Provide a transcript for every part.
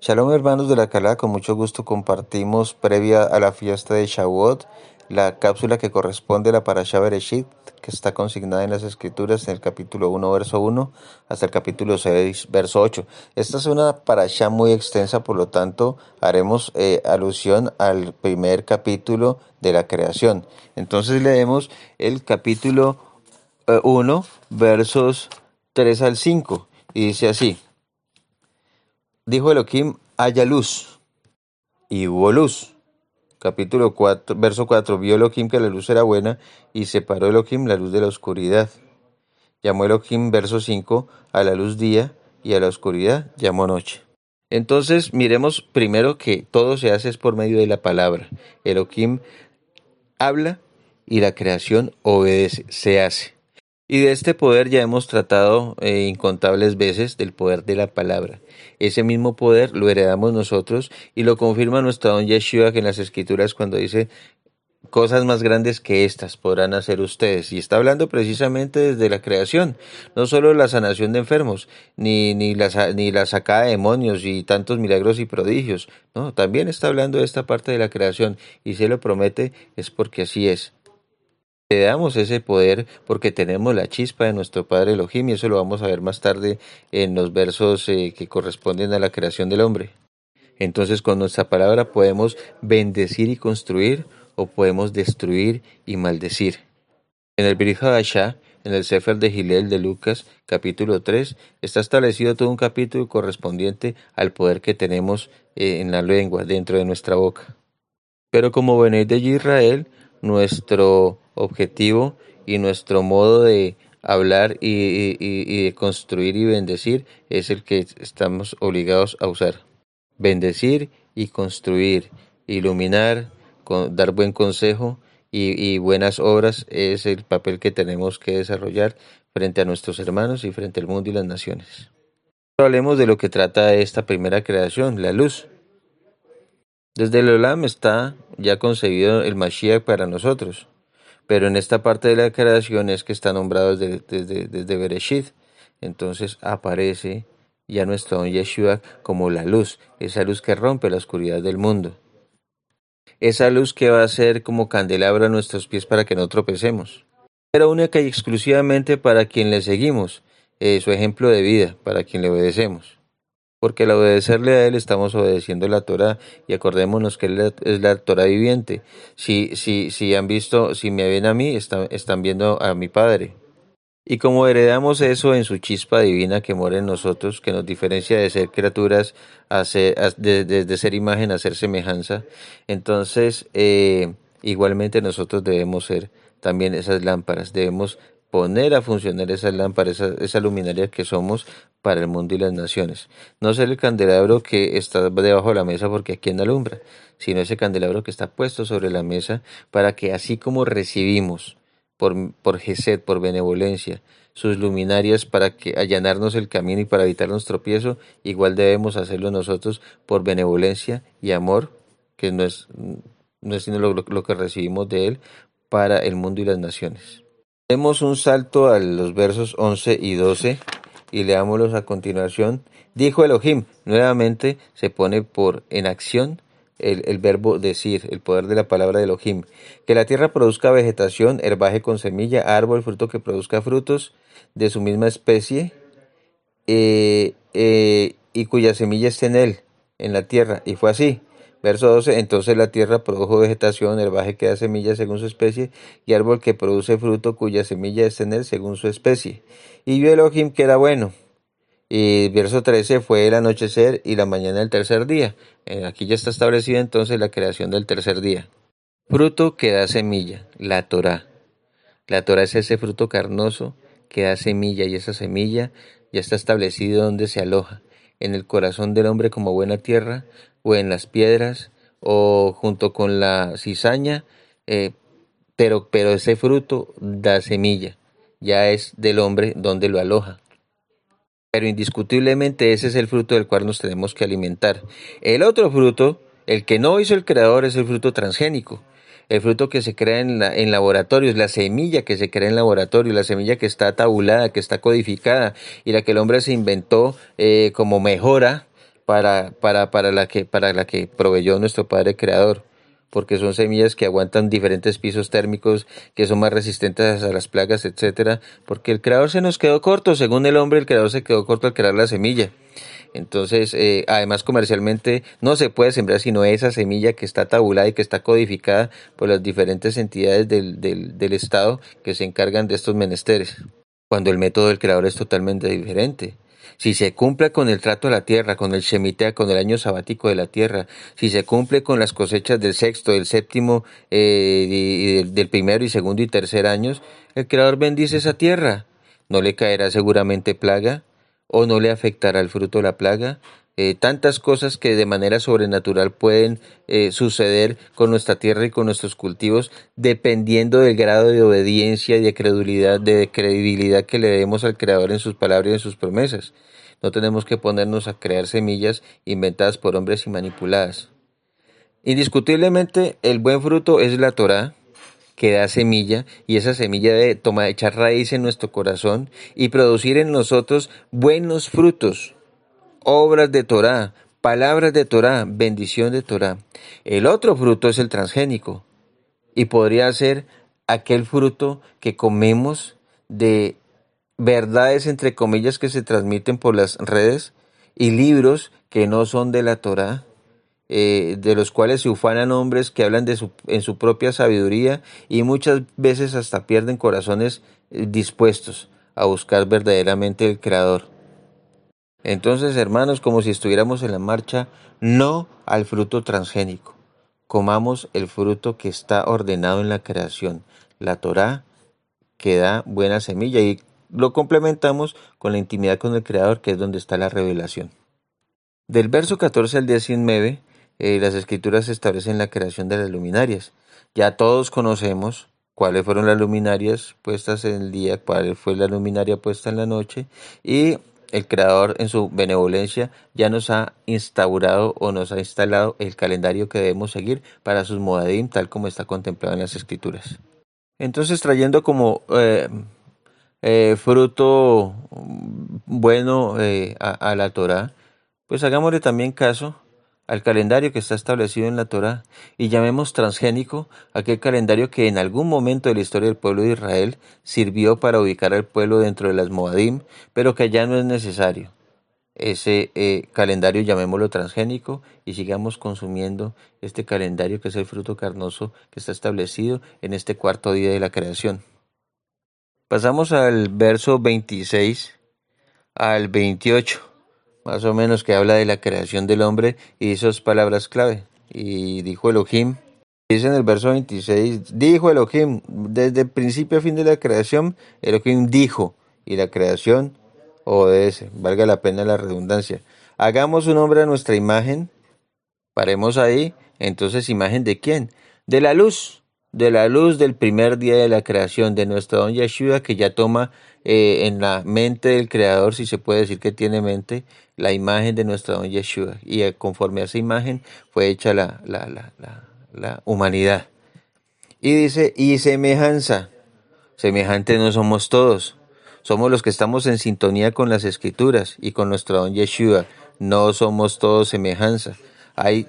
Shalom hermanos de la Calá, con mucho gusto compartimos previa a la fiesta de Shavuot la cápsula que corresponde a la Parashá Bereshit, que está consignada en las escrituras en el capítulo 1, verso 1 hasta el capítulo 6, verso 8. Esta es una Parashá muy extensa, por lo tanto haremos eh, alusión al primer capítulo de la creación. Entonces leemos el capítulo 1, eh, versos 3 al 5, y dice así. Dijo Elohim, haya luz, y hubo luz capítulo 4, verso 4, vio Elohim que la luz era buena y separó Elohim la luz de la oscuridad. Llamó Elohim, verso 5, a la luz día y a la oscuridad llamó noche. Entonces miremos primero que todo se hace es por medio de la palabra. Elohim habla y la creación obedece, se hace. Y de este poder ya hemos tratado eh, incontables veces del poder de la palabra. Ese mismo poder lo heredamos nosotros y lo confirma nuestro don Yeshua en las escrituras cuando dice cosas más grandes que estas podrán hacer ustedes. Y está hablando precisamente desde la creación, no solo la sanación de enfermos, ni, ni, la, ni la sacada de demonios y tantos milagros y prodigios. No, también está hablando de esta parte de la creación y se lo promete es porque así es. Le damos ese poder porque tenemos la chispa de nuestro Padre Elohim y eso lo vamos a ver más tarde en los versos eh, que corresponden a la creación del hombre. Entonces con nuestra palabra podemos bendecir y construir o podemos destruir y maldecir. En el Birij en el Sefer de Gilel de Lucas, capítulo 3, está establecido todo un capítulo correspondiente al poder que tenemos eh, en la lengua, dentro de nuestra boca. Pero como venid de Israel, nuestro objetivo y nuestro modo de hablar y, de construir y bendecir es el que estamos obligados a usar. Bendecir y construir, iluminar, dar buen consejo y, buenas obras es el papel que tenemos que desarrollar frente a nuestros hermanos y frente al mundo y las naciones. Hablemos de lo que trata esta primera creación, la luz. Desde el Olam está ya concebido el Mashiach para nosotros, pero en esta parte de la creación es que está nombrado desde, desde, Bereshit. Entonces aparece ya nuestro don Yeshua como la luz, esa luz que rompe la oscuridad del mundo. Esa luz que va a ser como candelabro a nuestros pies para que no tropecemos. Pero única y exclusivamente para quien le seguimos, eh, su ejemplo de vida, para quien le obedecemos porque al obedecerle a Él estamos obedeciendo la Torah y acordémonos que Él es la Torah viviente. Si, si, si han visto, si me ven a mí, están, viendo a mi Padre. Y como heredamos eso en su chispa divina que mora en nosotros, que nos diferencia de ser criaturas, a ser, de, ser imagen a ser semejanza, entonces eh, igualmente nosotros debemos ser también esas lámparas, debemos poner a funcionar esas lámparas, esa, esa, luminaria que somos para el mundo y las naciones. No ser el candelabro que está debajo de la mesa porque aquí en alumbra, sino ese candelabro que está puesto sobre la mesa para que así como recibimos por, por Gesed, por benevolencia, sus luminarias para que allanarnos el camino y para evitar nuestro tropiezo, igual debemos hacerlo nosotros por benevolencia y amor, que no es, no es sino lo que recibimos de Él para el mundo y las naciones. Demos un salto a los versos 11 y 12 y leámoslos a continuación. Dijo Elohim, nuevamente se pone por en acción el, el, verbo decir, el poder de la palabra de Elohim. Que la tierra produzca vegetación, herbaje con semilla, árbol, fruto que produzca frutos de su misma especie eh, eh, y cuya semilla esté en él, en la tierra. Y fue así. Verso 12, entonces la tierra produjo vegetación, herbaje que da semilla según su especie, y árbol que produce fruto cuya semilla es en él según su especie. Y vio Elohim que era bueno. Y verso 13 fue el anochecer y la mañana del tercer día. Eh, aquí ya está establecida entonces la creación del tercer día. Fruto que da semilla, la Torah. La Torah es ese fruto carnoso que da semilla y esa semilla ya está establecido donde se aloja, en el corazón del hombre como buena tierra, o en las piedras o junto con la cizaña, eh, pero, pero ese fruto da semilla, ya es del hombre donde lo aloja. Pero indiscutiblemente ese es el fruto del cual nos tenemos que alimentar. El otro fruto, el que no hizo el creador, es el fruto transgénico. El fruto que se crea en, la, en laboratorios, la semilla que se crea en laboratorio, la semilla que está tabulada, que está codificada y la que el hombre se inventó eh, como mejora para, para, para, la que, para la que proveyó nuestro Padre Creador, porque son semillas que aguantan diferentes pisos térmicos, que son más resistentes a las plagas, etcétera, porque el Creador se nos quedó corto, según el hombre, el Creador se quedó corto al crear la semilla. Entonces, eh, además comercialmente no se puede sembrar sino esa semilla que está tabulada y que está codificada por las diferentes entidades del, del, del Estado que se encargan de estos menesteres, cuando el método del creador es totalmente diferente si se cumple con el trato de la tierra, con el Shemitah, con el año sabático de la tierra, si se cumple con las cosechas del sexto, del séptimo, eh, y del, primero y segundo y tercer años, el Creador bendice esa tierra. No le caerá seguramente plaga, o no le afectará el fruto de la plaga, eh, tantas cosas que de manera sobrenatural pueden eh, suceder con nuestra tierra y con nuestros cultivos, dependiendo del grado de obediencia y de credulidad, de credibilidad que le demos al Creador en sus palabras y en sus promesas. No tenemos que ponernos a crear semillas inventadas por hombres y manipuladas. Indiscutiblemente, el buen fruto es la Torah, que da semilla y esa semilla de tomar, echar raíz en nuestro corazón y producir en nosotros buenos frutos obras de Torah, palabras de Torah, bendición de Torah. El otro fruto es el transgénico y podría ser aquel fruto que comemos de verdades entre comillas que se transmiten por las redes y libros que no son de la Torah, eh, de los cuales se ufanan hombres que hablan de su, en su propia sabiduría y muchas veces hasta pierden corazones eh, dispuestos a buscar verdaderamente el Creador. Entonces, hermanos, como si estuviéramos en la marcha, no al fruto transgénico. Comamos el fruto que está ordenado en la creación, la Torá, que da buena semilla y lo complementamos con la intimidad con el Creador, que es donde está la revelación. Del verso 14 al 19, eh, las escrituras establecen la creación de las luminarias. Ya todos conocemos cuáles fueron las luminarias puestas en el día, cuál fue la luminaria puesta en la noche y el Creador en su benevolencia ya nos ha instaurado o nos ha instalado el calendario que debemos seguir para sus modadim tal como está contemplado en las escrituras. Entonces trayendo como eh, eh, fruto bueno eh, a, a, la Torah, pues hagámosle también caso al calendario que está establecido en la Torah y llamemos transgénico aquel calendario que en algún momento de la historia del pueblo de Israel sirvió para ubicar al pueblo dentro de las Moadim, pero que ya no es necesario. Ese eh, calendario llamémoslo transgénico y sigamos consumiendo este calendario que es el fruto carnoso que está establecido en este cuarto día de la creación. Pasamos al verso 26 al 28 más o menos que habla de la creación del hombre y esas palabras clave. Y dijo Elohim, dice en el verso 26, dijo Elohim, desde principio a fin de la creación, Elohim dijo, y la creación obedece, valga la pena la redundancia. Hagamos un hombre a nuestra imagen, paremos ahí, entonces imagen de quién? De la luz, de la luz del primer día de la creación, de nuestro don Yeshua que ya toma eh, en la mente del Creador, si se puede decir que tiene mente, la imagen de nuestro don Yeshua. Y eh, conforme a esa imagen fue hecha la, la, la, la humanidad. Y dice, y semejanza. Semejantes no somos todos. Somos los que estamos en sintonía con las escrituras y con nuestro don Yeshua. No somos todos semejanza. Hay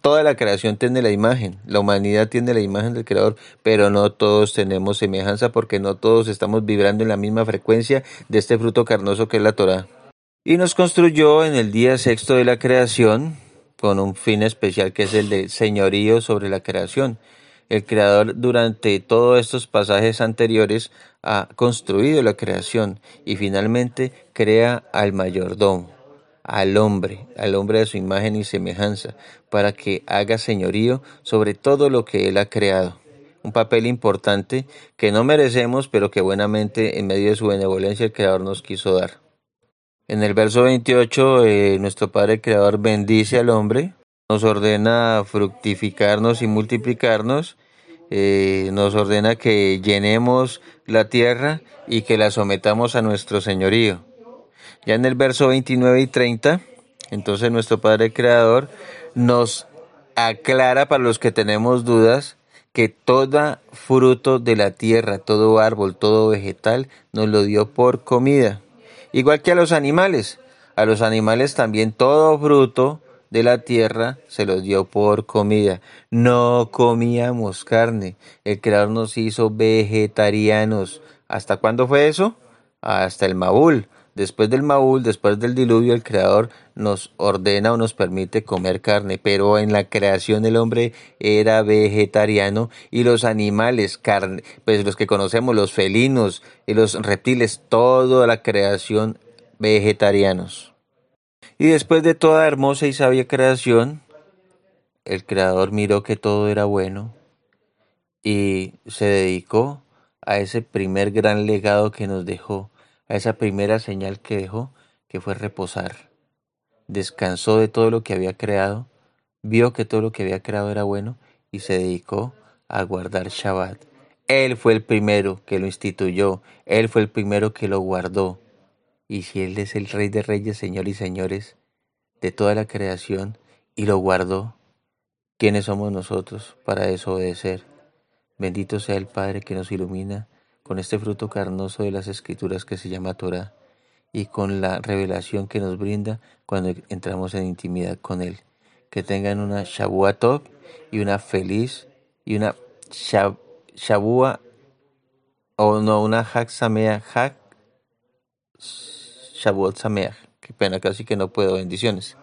toda la creación tiene la imagen, la humanidad tiene la imagen del Creador, pero no todos tenemos semejanza porque no todos estamos vibrando en la misma frecuencia de este fruto carnoso que es la Torah. Y nos construyó en el día sexto de la creación con un fin especial que es el de señorío sobre la creación. El Creador durante todos estos pasajes anteriores ha construido la creación y finalmente crea al mayordomo al hombre, al hombre de su imagen y semejanza, para que haga señorío sobre todo lo que él ha creado. Un papel importante que no merecemos, pero que buenamente en medio de su benevolencia el Creador nos quiso dar. En el verso 28, eh, nuestro Padre Creador bendice al hombre, nos ordena fructificarnos y multiplicarnos, eh, nos ordena que llenemos la tierra y que la sometamos a nuestro señorío. Ya en el verso 29 y 30, entonces nuestro Padre Creador nos aclara para los que tenemos dudas que todo fruto de la tierra, todo árbol, todo vegetal, nos lo dio por comida. Igual que a los animales. A los animales también todo fruto de la tierra se los dio por comida. No comíamos carne. El Creador nos hizo vegetarianos. ¿Hasta cuándo fue eso? Hasta el Maúl. Después del Maúl, después del diluvio, el Creador nos ordena o nos permite comer carne, pero en la creación el hombre era vegetariano y los animales, carne, pues los que conocemos, los felinos y los reptiles, toda la creación vegetarianos. Y después de toda hermosa y sabia creación, el Creador miró que todo era bueno y se dedicó a ese primer gran legado que nos dejó, a esa primera señal que dejó, que fue reposar. Descansó de todo lo que había creado, vio que todo lo que había creado era bueno y se dedicó a guardar Shabbat. Él fue el primero que lo instituyó, él fue el primero que lo guardó. Y si Él es el Rey de Reyes, Señor y Señores de toda la creación, y lo guardó, ¿quiénes somos nosotros para desobedecer? Bendito sea el Padre que nos ilumina con este fruto carnoso de las escrituras que se llama Torah y con la revelación que nos brinda cuando entramos en intimidad con Él. Que tengan una Shabua Top y una feliz y una Shabua o no, una Hak Samea Hak Shavuot Sameach. Qué pena, casi que no puedo. Bendiciones.